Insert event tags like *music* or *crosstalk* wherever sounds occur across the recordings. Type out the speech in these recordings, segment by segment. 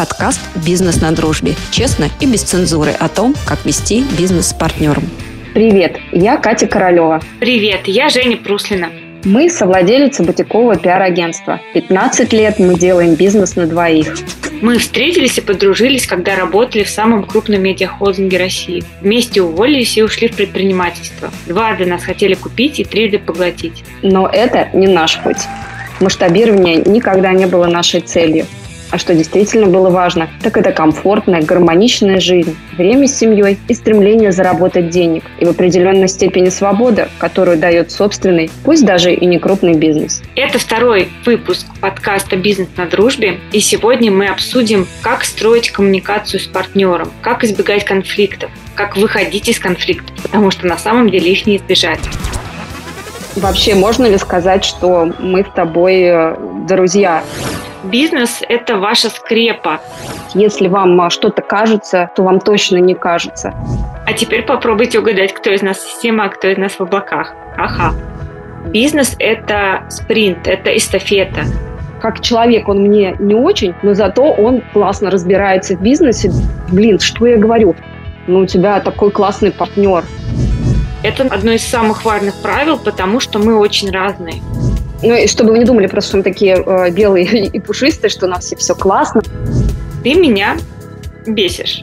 Подкаст «Бизнес на дружбе». Честно и без цензуры о том, как вести бизнес с партнером. Привет, я Катя Королева. Привет, я Женя Пруслина. Мы совладелицы бутикового пиар-агентства. 15 лет мы делаем бизнес на двоих. Мы встретились и подружились, когда работали в самом крупном медиахолдинге России. Вместе уволились и ушли в предпринимательство. Дважды нас хотели купить и трижды поглотить. Но это не наш путь. Масштабирование никогда не было нашей целью. А что действительно было важно, так это комфортная, гармоничная жизнь, время с семьей и стремление заработать денег. И в определенной степени свобода, которую дает собственный, пусть даже и не крупный бизнес. Это второй выпуск подкаста «Бизнес на дружбе». И сегодня мы обсудим, как строить коммуникацию с партнером, как избегать конфликтов, как выходить из конфликтов, потому что на самом деле их не избежать. Вообще, можно ли сказать, что мы с тобой э, друзья? Бизнес – это ваша скрепа. Если вам а, что-то кажется, то вам точно не кажется. А теперь попробуйте угадать, кто из нас система, а кто из нас в облаках. Ага. Бизнес – это спринт, это эстафета. Как человек он мне не очень, но зато он классно разбирается в бизнесе. Блин, что я говорю? Ну, у тебя такой классный партнер. Это одно из самых важных правил, потому что мы очень разные. Ну и чтобы вы не думали просто, что мы такие э, белые *laughs* и пушистые, что у нас все, все классно. Ты меня бесишь.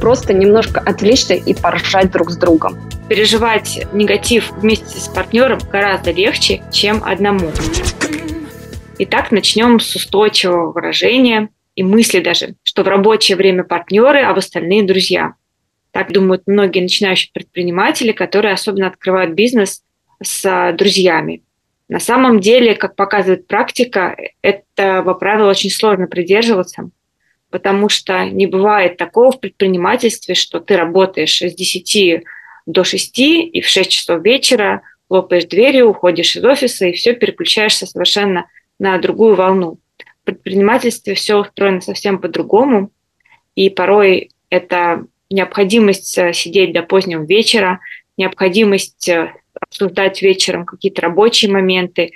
Просто немножко отвлечься и поржать друг с другом. Переживать негатив вместе с партнером гораздо легче, чем одному. Итак, начнем с устойчивого выражения и мысли даже, что в рабочее время партнеры, а в остальные друзья. Так думают многие начинающие предприниматели, которые особенно открывают бизнес с друзьями. На самом деле, как показывает практика, этого правила очень сложно придерживаться, потому что не бывает такого в предпринимательстве, что ты работаешь с 10 до 6 и в 6 часов вечера лопаешь дверью, уходишь из офиса и все переключаешься совершенно на другую волну. В предпринимательстве все устроено совсем по-другому, и порой это необходимость э, сидеть до позднего вечера, необходимость э, обсуждать вечером какие-то рабочие моменты.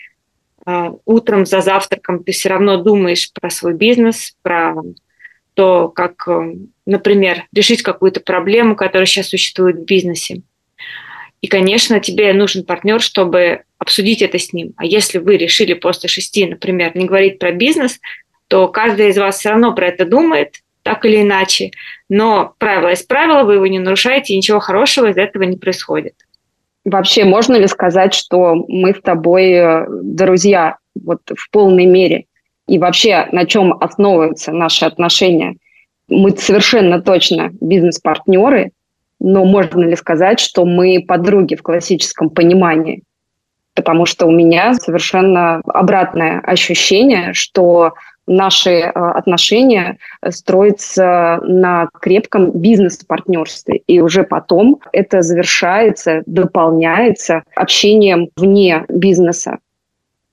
А, утром за завтраком ты все равно думаешь про свой бизнес, про то, как, э, например, решить какую-то проблему, которая сейчас существует в бизнесе. И, конечно, тебе нужен партнер, чтобы обсудить это с ним. А если вы решили после шести, например, не говорить про бизнес, то каждый из вас все равно про это думает, так или иначе. Но правило есть правило, вы его не нарушаете, и ничего хорошего из этого не происходит. Вообще, можно ли сказать, что мы с тобой э, друзья вот в полной мере? И вообще, на чем основываются наши отношения? Мы совершенно точно бизнес-партнеры, но можно ли сказать, что мы подруги в классическом понимании? Потому что у меня совершенно обратное ощущение, что наши э, отношения строятся на крепком бизнес-партнерстве. И уже потом это завершается, дополняется общением вне бизнеса.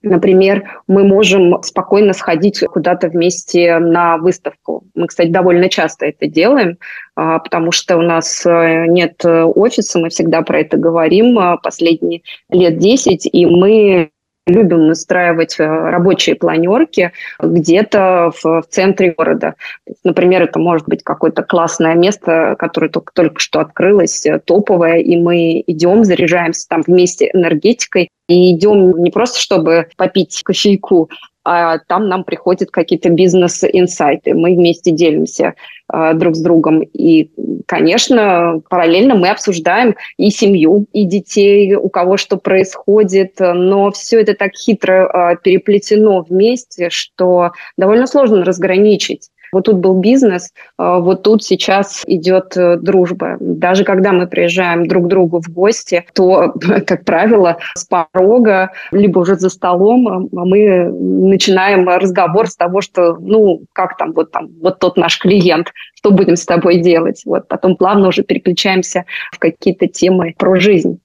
Например, мы можем спокойно сходить куда-то вместе на выставку. Мы, кстати, довольно часто это делаем, а, потому что у нас э, нет офиса, мы всегда про это говорим а, последние лет 10, и мы любим настраивать э, рабочие планерки где-то в, в центре города. Например, это может быть какое-то классное место, которое только, только что открылось, э, топовое, и мы идем, заряжаемся там вместе энергетикой, и идем не просто, чтобы попить кофейку, а там нам приходят какие-то бизнес-инсайты. Мы вместе делимся э, друг с другом. И, конечно, параллельно мы обсуждаем и семью, и детей, у кого что происходит. Но все это так хитро э, переплетено вместе, что довольно сложно разграничить. Вот тут был бизнес, а, вот тут сейчас идет э, дружба. Даже когда мы приезжаем друг к другу в гости, то, *laughs* как правило, с порога, либо уже за столом, а, мы начинаем разговор с того, что, ну, как там, вот там, вот тот наш клиент, что будем с тобой делать? Вот потом плавно уже переключаемся в какие-то темы про жизнь.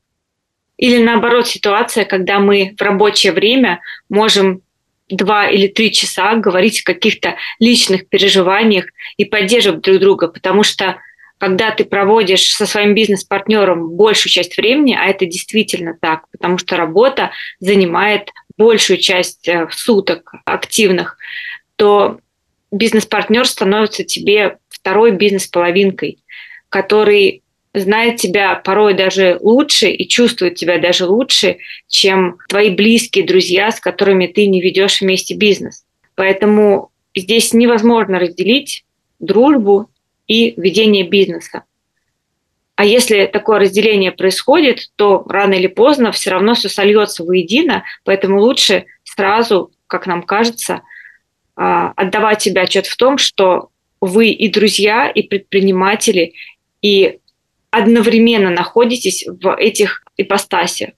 Или наоборот ситуация, когда мы в рабочее время можем два или три часа говорить о каких-то личных переживаниях и поддерживать друг друга, потому что когда ты проводишь со своим бизнес-партнером большую часть времени, а это действительно так, потому что работа занимает большую часть э, суток активных, то бизнес-партнер становится тебе второй бизнес-половинкой, который знает тебя порой даже лучше и чувствует тебя даже лучше, чем твои близкие друзья, с которыми ты не ведешь вместе бизнес. Поэтому здесь невозможно разделить дружбу и ведение бизнеса. А если такое разделение происходит, то рано или поздно все равно все сольется воедино, поэтому лучше сразу, как нам кажется, а, отдавать себе отчет в том, что вы и друзья, и предприниматели, и одновременно находитесь в этих ипостасях.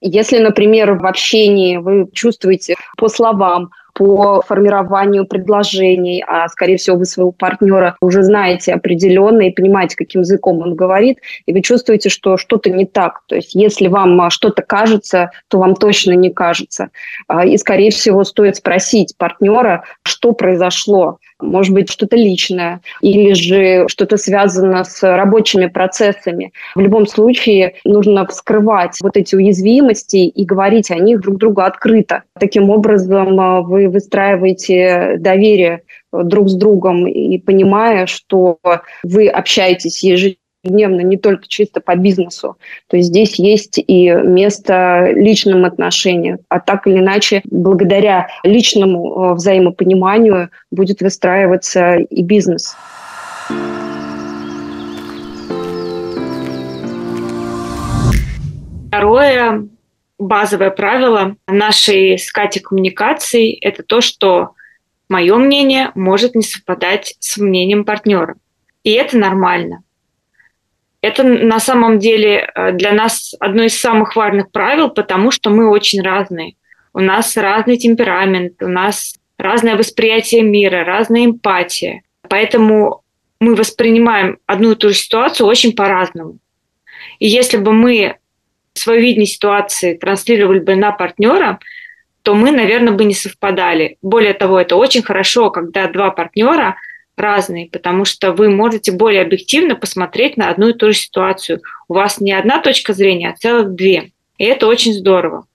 Если, например, в общении вы чувствуете по словам, по формированию предложений, а, скорее всего, вы своего партнера уже знаете определенно и понимаете, каким языком он говорит, и вы чувствуете, что что-то не так. То есть если вам а, что-то кажется, то вам точно не кажется. А, и, скорее всего, стоит спросить партнера, что произошло, может быть, что-то личное или же что-то связано с рабочими процессами. В любом случае нужно вскрывать вот эти уязвимости и говорить о них друг другу открыто. Таким образом а, вы выстраиваете доверие друг с другом и понимая, что вы общаетесь ежедневно ежедневно, не только чисто по бизнесу. То есть здесь есть и место личным отношениям. А так или иначе, благодаря личному э, взаимопониманию будет выстраиваться и бизнес. Второе базовое правило нашей с коммуникации – это то, что мое мнение может не совпадать с мнением партнера. И это нормально. Это на самом деле э, для нас одно из самых важных правил, потому что мы очень разные. У нас разный темперамент, у нас разное восприятие мира, разная эмпатия. Поэтому мы воспринимаем одну и ту же ситуацию очень по-разному. И если бы мы свое видение ситуации транслировали бы на партнера, то мы, наверное, бы не совпадали. Более того, это очень хорошо, когда два партнера – разные, потому что вы можете более объективно посмотреть на одну и ту же ситуацию. У вас не одна точка зрения, а целых две. И это очень здорово.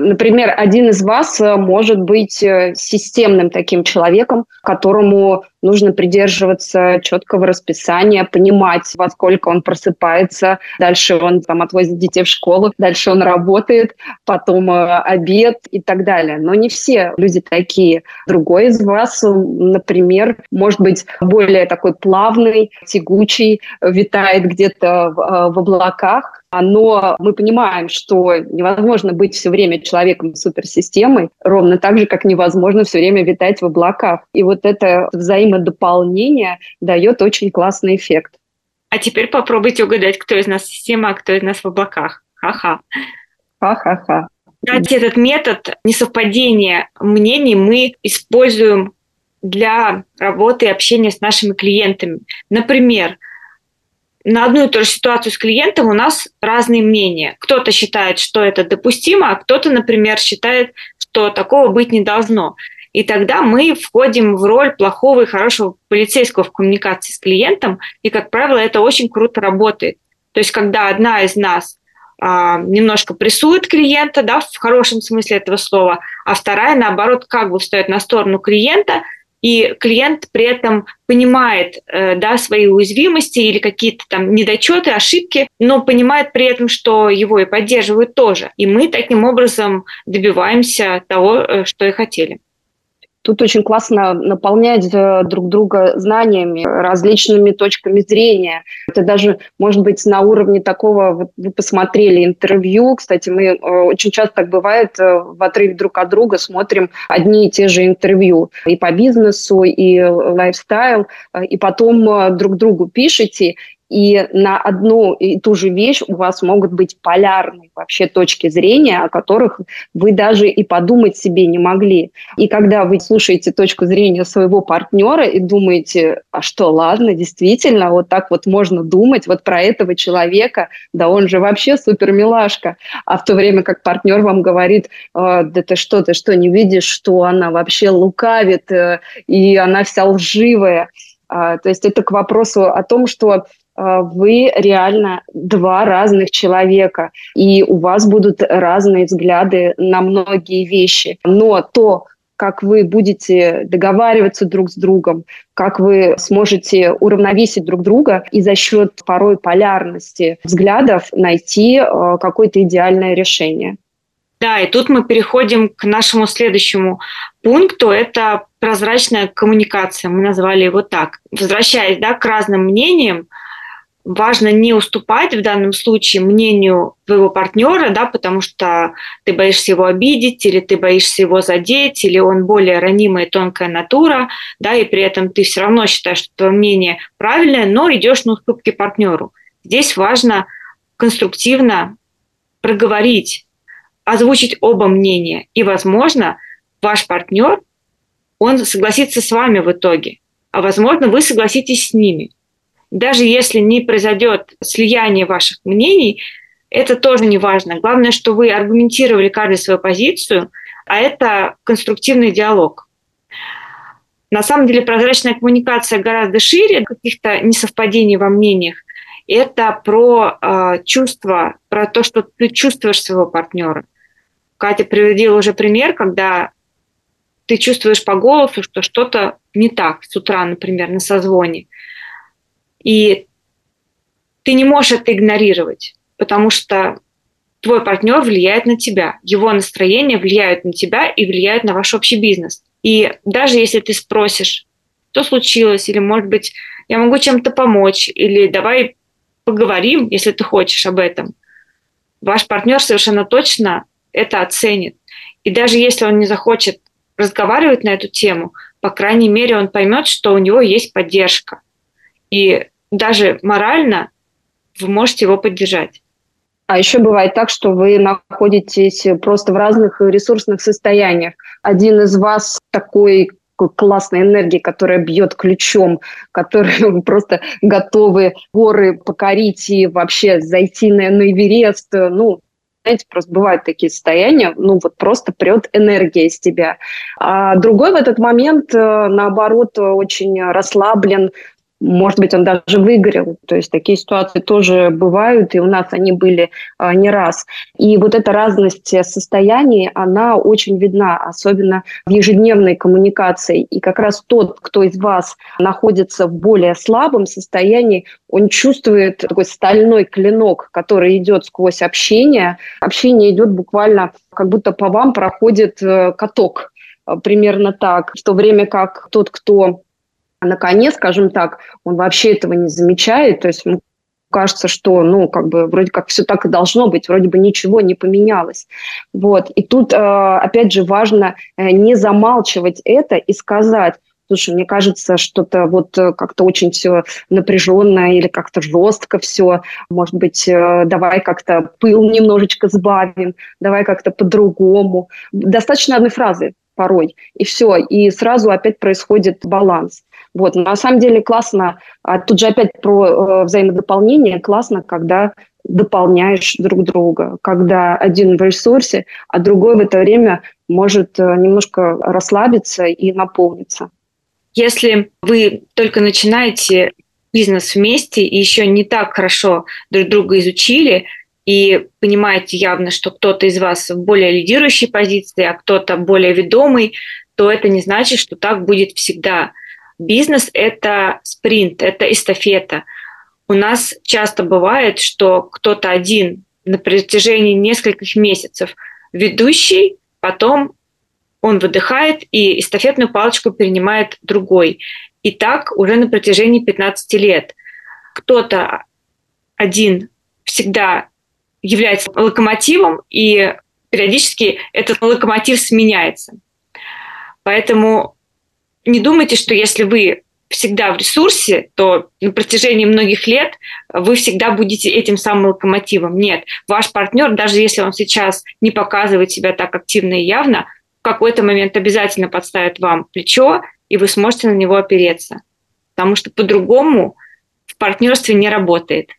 Например, один из вас э, может быть э, системным таким человеком, которому нужно придерживаться четкого расписания, понимать, во сколько он просыпается, дальше он там отвозит детей в школу, дальше он работает, потом э, обед и так далее. Но не все люди такие. Другой из вас, например, может быть более такой плавный, тягучий, витает где-то в, в облаках, но мы понимаем, что невозможно быть все время человеком суперсистемой, ровно так же, как невозможно все время витать в облаках. И вот это взаимодополнение дает очень классный эффект. А теперь попробуйте угадать, кто из нас система, а кто из нас в облаках. Ха-ха. Ха-ха-ха. Кстати, этот метод несовпадения мнений мы используем для работы и общения с нашими клиентами. Например, на одну и ту же ситуацию с клиентом у нас разные мнения. Кто-то считает, что это допустимо, а кто-то, например, считает, что такого быть не должно. И тогда мы входим в роль плохого и хорошего полицейского в коммуникации с клиентом, и, как правило, это очень круто работает. То есть, когда одна из нас а, немножко прессует клиента, да, в хорошем смысле этого слова, а вторая, наоборот, как бы встает на сторону клиента – и клиент при этом понимает э, да, свои уязвимости или какие-то там недочеты, ошибки, но понимает при этом, что его и поддерживают тоже. И мы таким образом добиваемся того, э, что и хотели. Тут очень классно наполнять э, друг друга знаниями, различными точками зрения. Это даже, может быть, на уровне такого, вы посмотрели интервью, кстати, мы э, очень часто так бывает, э, в отрыве друг от друга смотрим одни и те же интервью и по бизнесу, и лайфстайл, и потом друг другу пишете, и на одну и ту же вещь у вас могут быть полярные вообще точки зрения, о которых вы даже и подумать себе не могли. И когда вы слушаете точку зрения своего партнера и думаете, а что, ладно, действительно, вот так вот можно думать, вот про этого человека, да он же вообще супер милашка. А в то время как партнер вам говорит, «А, да ты что, ты что, не видишь, что она вообще лукавит, э, и она вся лживая. А, то есть это к вопросу о том, что вы реально два разных человека, и у вас будут разные взгляды на многие вещи. Но то, как вы будете договариваться друг с другом, как вы сможете уравновесить друг друга и за счет порой полярности взглядов найти э, какое-то идеальное решение. Да, и тут мы переходим к нашему следующему пункту. Это прозрачная коммуникация. Мы назвали его так. Возвращаясь да, к разным мнениям, важно не уступать в данном случае мнению твоего партнера, да, потому что ты боишься его обидеть, или ты боишься его задеть, или он более ранимая и тонкая натура, да, и при этом ты все равно считаешь, что твое мнение правильное, но идешь на уступки партнеру. Здесь важно конструктивно проговорить, озвучить оба мнения, и, возможно, ваш партнер, он согласится с вами в итоге, а возможно, вы согласитесь с ними – даже если не произойдет слияние ваших мнений, это тоже не важно. Главное, что вы аргументировали каждую свою позицию, а это конструктивный диалог. На самом деле прозрачная коммуникация гораздо шире каких-то несовпадений во мнениях. Это про э, чувство, про то, что ты чувствуешь своего партнера. Катя приводила уже пример, когда ты чувствуешь по голосу, что что-то не так с утра, например, на созвоне. И ты не можешь это игнорировать, потому что твой партнер влияет на тебя, его настроение влияет на тебя и влияет на ваш общий бизнес. И даже если ты спросишь, что случилось, или, может быть, я могу чем-то помочь, или давай поговорим, если ты хочешь об этом, ваш партнер совершенно точно это оценит. И даже если он не захочет разговаривать на эту тему, по крайней мере, он поймет, что у него есть поддержка. И даже морально вы можете его поддержать. А еще бывает так, что вы находитесь просто в разных ресурсных состояниях. Один из вас такой классной энергии, которая бьет ключом, *laughs* которые просто готовы горы покорить и вообще зайти на, на Эверест. Ну, знаете, просто бывают такие состояния, ну вот просто прет энергия из тебя. А другой в этот момент, э, наоборот, очень расслаблен, может быть, он даже выгорел. То есть такие ситуации тоже бывают, и у нас они были а, не раз. И вот эта разность состояний, она очень видна, особенно в ежедневной коммуникации. И как раз тот, кто из вас находится в более слабом состоянии, он чувствует такой стальной клинок, который идет сквозь общение. Общение идет буквально, как будто по вам проходит э, каток примерно так, в то время как тот, кто на коне, скажем так, он вообще этого не замечает, то есть ему кажется, что, ну, как бы, вроде как все так и должно быть, вроде бы ничего не поменялось. Вот. И тут, э, опять же, важно э, не замалчивать это и сказать, слушай, мне кажется, что-то вот э, как-то очень все напряженное или как-то жестко все. Может быть, давай как-то пыл немножечко сбавим, давай как-то по-другому. Достаточно одной фразы порой, и все, и сразу опять происходит баланс. Вот, на самом деле классно, а тут же опять про э, взаимодополнение, классно, когда дополняешь друг друга, когда один в ресурсе, а другой в это время может э, немножко расслабиться и наполниться. Если вы только начинаете бизнес вместе и еще не так хорошо друг друга изучили, и понимаете явно, что кто-то из вас в более лидирующей позиции, а кто-то более ведомый, то это не значит, что так будет всегда. Бизнес – это спринт, это эстафета. У нас часто бывает, что кто-то один на протяжении нескольких месяцев ведущий, потом он выдыхает, и эстафетную палочку перенимает другой. И так уже на протяжении 15 лет. Кто-то один всегда является локомотивом, и периодически этот локомотив сменяется. Поэтому не думайте, что если вы всегда в ресурсе, то на протяжении многих лет вы всегда будете этим самым локомотивом. Нет, ваш партнер, даже если он сейчас не показывает себя так активно и явно, в какой-то момент обязательно подставит вам плечо, и вы сможете на него опереться. Потому что по-другому в партнерстве не работает.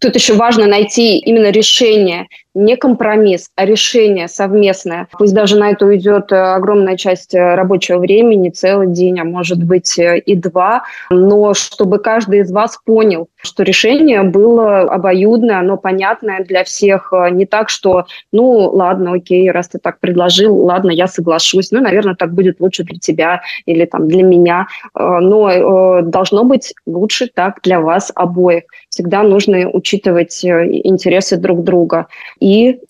Тут еще важно найти именно решение, не компромисс, а решение совместное. Пусть даже на это уйдет э, огромная часть э, рабочего времени, целый день, а может быть э, и два, но чтобы каждый из вас понял, что решение было обоюдное, оно понятное для всех, не так, что, ну, ладно, окей, раз ты так предложил, ладно, я соглашусь, ну, наверное, так будет лучше для тебя или там для меня, но должно быть лучше так для вас обоих. Всегда нужно учитывать интересы друг друга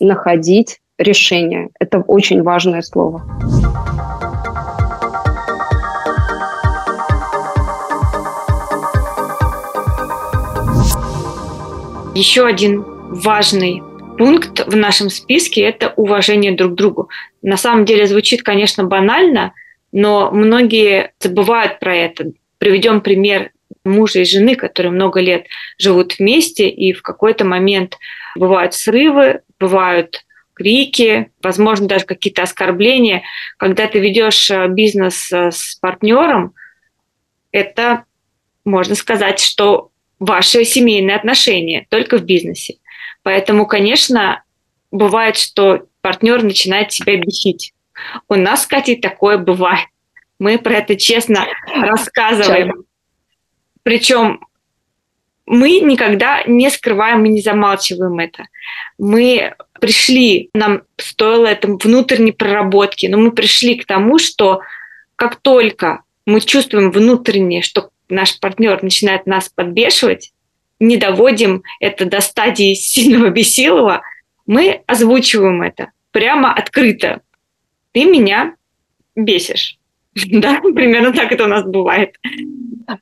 находить решение. Это очень важное слово. Еще один важный пункт в нашем списке – это уважение друг к другу. На самом деле звучит, конечно, банально, но многие забывают про это. Приведем пример мужа и жены, которые много лет живут вместе, и в какой-то момент бывают срывы, бывают крики, возможно, даже какие-то оскорбления. Когда ты ведешь э, бизнес э, с партнером, это, можно сказать, что ваши семейные отношения только в бизнесе. Поэтому, конечно, бывает, что партнер начинает тебя бесить. У нас, Катя, такое бывает. Мы про это честно рассказываем. Причем мы никогда не скрываем и не замалчиваем это. Мы пришли, нам стоило это внутренней проработки, но мы пришли к тому, что как только мы чувствуем внутренне, что наш партнер начинает нас подбешивать, не доводим это до стадии сильного бесилова, мы озвучиваем это прямо открыто. Ты меня бесишь. *laughs* Да, примерно так это у нас бывает.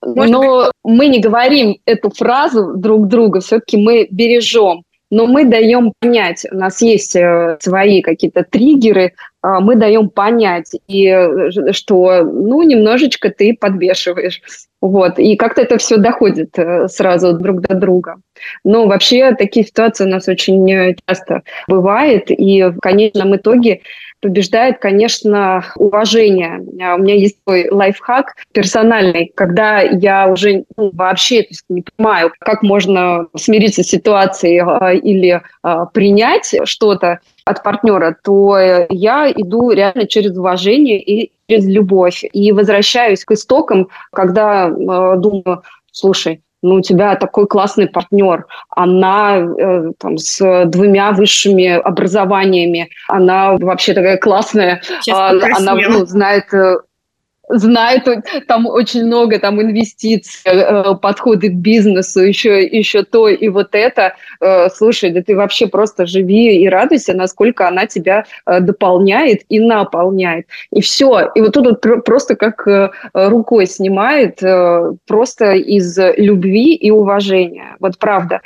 Но мы не говорим эту фразу друг друга, все-таки мы бережем но мы даем понять, у нас есть э, свои какие-то триггеры, мы даем понять, и э, что, ну, немножечко ты подбешиваешь. Вот, и как-то это все доходит э, сразу друг до друга. Но вообще такие ситуации у нас очень часто бывают, и в конечном итоге побеждает, конечно, уважение. А у меня есть такой лайфхак персональный, когда я уже ну, вообще то есть, не понимаю, как можно смириться с ситуацией а, или а, принять что-то от партнера, то я иду реально через уважение и через любовь. И возвращаюсь к истокам, когда э, думаю, слушай, ну, у тебя такой классный партнер, она э, там, с двумя высшими образованиями, она вообще такая классная, Сейчас она ну, знает э, знает, там очень много там инвестиций, э, подходы к бизнесу, еще, еще то и вот это. Э, слушай, да ты вообще просто живи и радуйся, насколько она тебя э, дополняет и наполняет. И все. И вот тут вот просто как рукой снимает, просто из любви и уважения. Вот правда.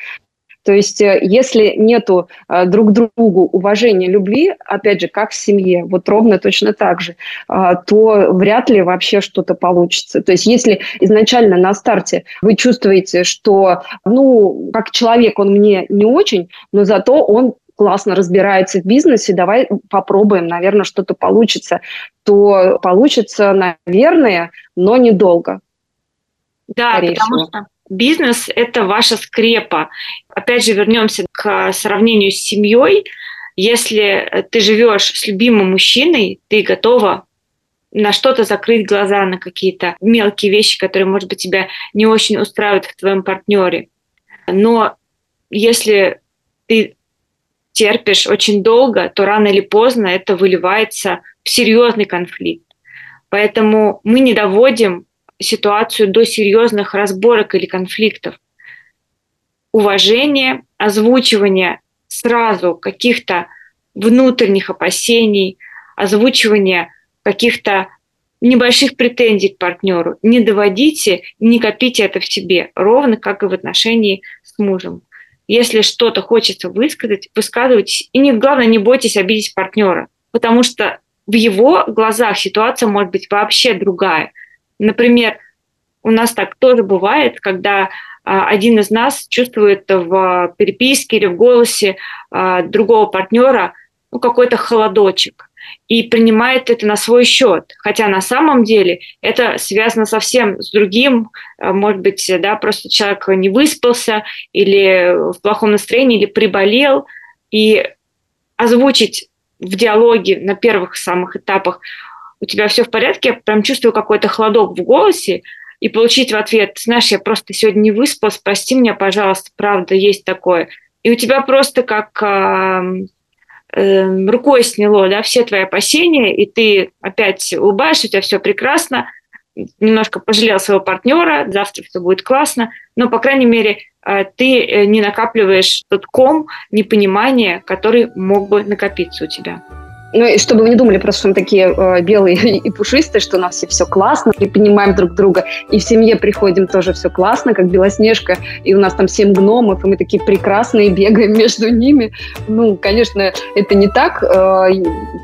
То есть э, если нету э, друг другу уважения, любви, опять же, как в семье, вот ровно точно так же, э, то вряд ли вообще что-то получится. То есть если изначально на старте вы чувствуете, что, ну, как человек он мне не очень, но зато он классно разбирается в бизнесе, давай попробуем, наверное, что-то получится, то получится, наверное, но недолго. Да, потому что Бизнес – это ваша скрепа. Опять же, вернемся к сравнению с семьей. Если ты живешь с любимым мужчиной, ты готова на что-то закрыть глаза, на какие-то мелкие вещи, которые, может быть, тебя не очень устраивают в твоем партнере. Но если ты терпишь очень долго, то рано или поздно это выливается в серьезный конфликт. Поэтому мы не доводим ситуацию до серьезных разборок или конфликтов. Уважение, озвучивание сразу каких-то внутренних опасений, озвучивание каких-то небольших претензий к партнеру. Не доводите, не копите это в себе, ровно как и в отношении с мужем. Если что-то хочется высказать, высказывайтесь. И не, главное, не бойтесь обидеть партнера, потому что в его глазах ситуация может быть вообще другая. Например, у нас так тоже бывает, когда а, один из нас чувствует в переписке или в голосе а, другого партнера ну, какой-то холодочек и принимает это на свой счет. Хотя на самом деле это связано совсем с другим. А, может быть, да, просто человек не выспался или в плохом настроении, или приболел. И озвучить в диалоге на первых самых этапах у тебя все в порядке, я прям чувствую какой-то холодок в голосе, и получить в ответ, знаешь, я просто сегодня не выспалась, прости меня, пожалуйста, правда, есть такое. И у тебя просто как э, э, рукой сняло, да, все твои опасения, и ты опять улыбаешься, у тебя все прекрасно, немножко пожалел своего партнера, завтра все будет классно, но, по крайней мере, э, ты э, не накапливаешь тот ком непонимания, который мог бы накопиться у тебя. Ну, и чтобы вы не думали просто, что мы такие э, белые *laughs* и пушистые, что у нас все, все классно, и понимаем друг друга, и в семье приходим тоже все классно, как Белоснежка, и у нас там семь гномов, и мы такие прекрасные, *laughs* бегаем между ними. Ну, конечно, это не так. Э,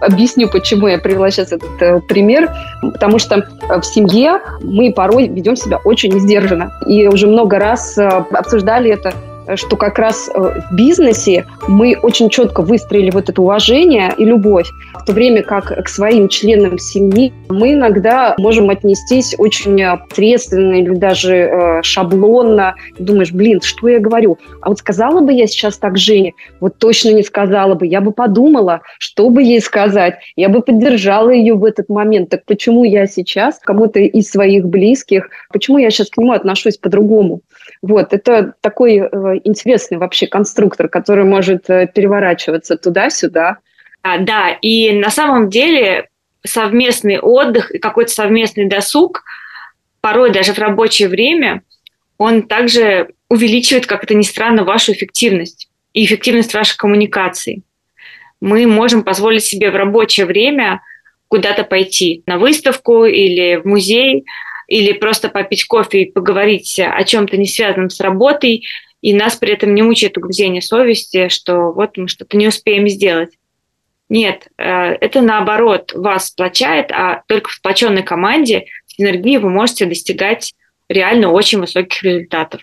объясню, почему я привела сейчас этот э, пример. Потому что в семье мы порой ведем себя очень сдержанно. И уже много раз э, обсуждали это что как раз э, в бизнесе мы очень четко выстроили вот это уважение и любовь, в то время как к своим членам семьи мы иногда можем отнестись очень ответственно или даже э, шаблонно. Думаешь, блин, что я говорю? А вот сказала бы я сейчас так Жене? Вот точно не сказала бы. Я бы подумала, что бы ей сказать. Я бы поддержала ее в этот момент. Так почему я сейчас кому-то из своих близких, почему я сейчас к нему отношусь по-другому? Вот, это такой э, интересный вообще конструктор, который может э, переворачиваться туда-сюда. А, да, и на самом деле совместный отдых и какой-то совместный досуг, порой даже в рабочее время, он также увеличивает, как это ни странно, вашу эффективность и эффективность вашей коммуникации. Мы можем позволить себе в рабочее время куда-то пойти на выставку или в музей, или просто попить кофе и поговорить о чем-то не связанном с работой, и нас при этом не мучает угрызение совести, что вот мы что-то не успеем сделать. Нет, э, это наоборот вас сплочает, а только в сплоченной команде синергии вы можете достигать реально очень высоких результатов.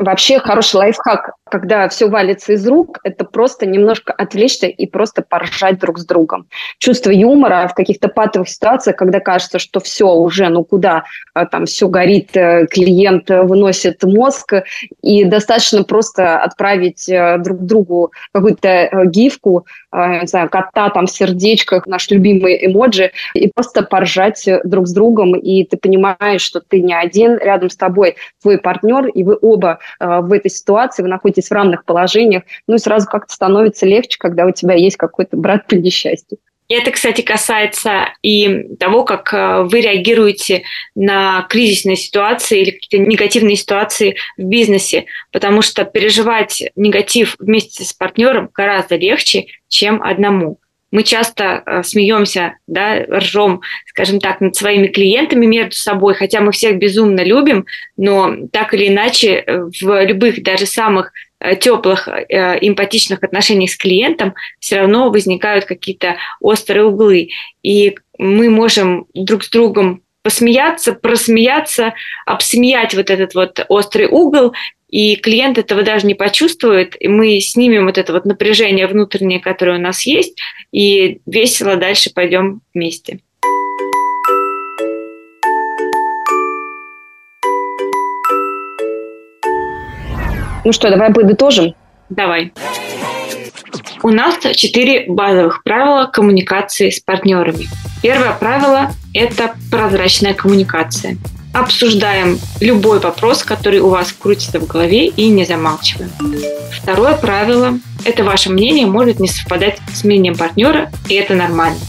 Вообще хороший лайфхак, когда все валится из рук, это просто немножко отвлечься и просто поржать друг с другом. Чувство юмора в каких-то патовых ситуациях, когда кажется, что все уже, ну куда, а, там все горит, э, клиент выносит мозг, и достаточно просто отправить э, друг другу какую-то э, гифку, не знаю, кота там в сердечках, наш любимый эмоджи, и просто поржать друг с другом, и ты понимаешь, что ты не один, рядом с тобой твой партнер, и вы оба Э, в этой ситуации, вы находитесь в равных положениях, ну и сразу как-то становится легче, когда у тебя есть какой-то брат по несчастью. Это, кстати, касается и того, как э, вы реагируете на кризисные ситуации или какие-то негативные ситуации в бизнесе, потому что переживать негатив вместе с партнером гораздо легче, чем одному. Мы часто э, смеемся, да, ржем, скажем так, над своими клиентами между собой, хотя мы всех безумно любим, но так или иначе э, в любых, даже самых э, теплых, э, эмпатичных отношениях с клиентом все равно возникают какие-то острые углы. И мы можем друг с другом посмеяться, просмеяться, обсмеять вот этот вот острый угол и клиент этого даже не почувствует, и мы снимем вот это вот напряжение внутреннее, которое у нас есть, и весело дальше пойдем вместе. Ну что, давай подытожим? Давай. У нас четыре базовых правила коммуникации с партнерами. Первое правило – это прозрачная коммуникация обсуждаем любой вопрос, который у вас крутится в голове и не замалчиваем. Второе правило – это ваше мнение может не совпадать с мнением партнера, и это нормально.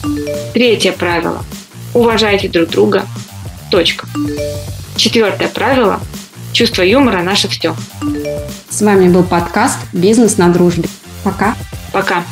Третье правило – уважайте друг друга. Точка. Четвертое правило – чувство юмора – наше все. С вами был подкаст «Бизнес на дружбе». Пока. Пока.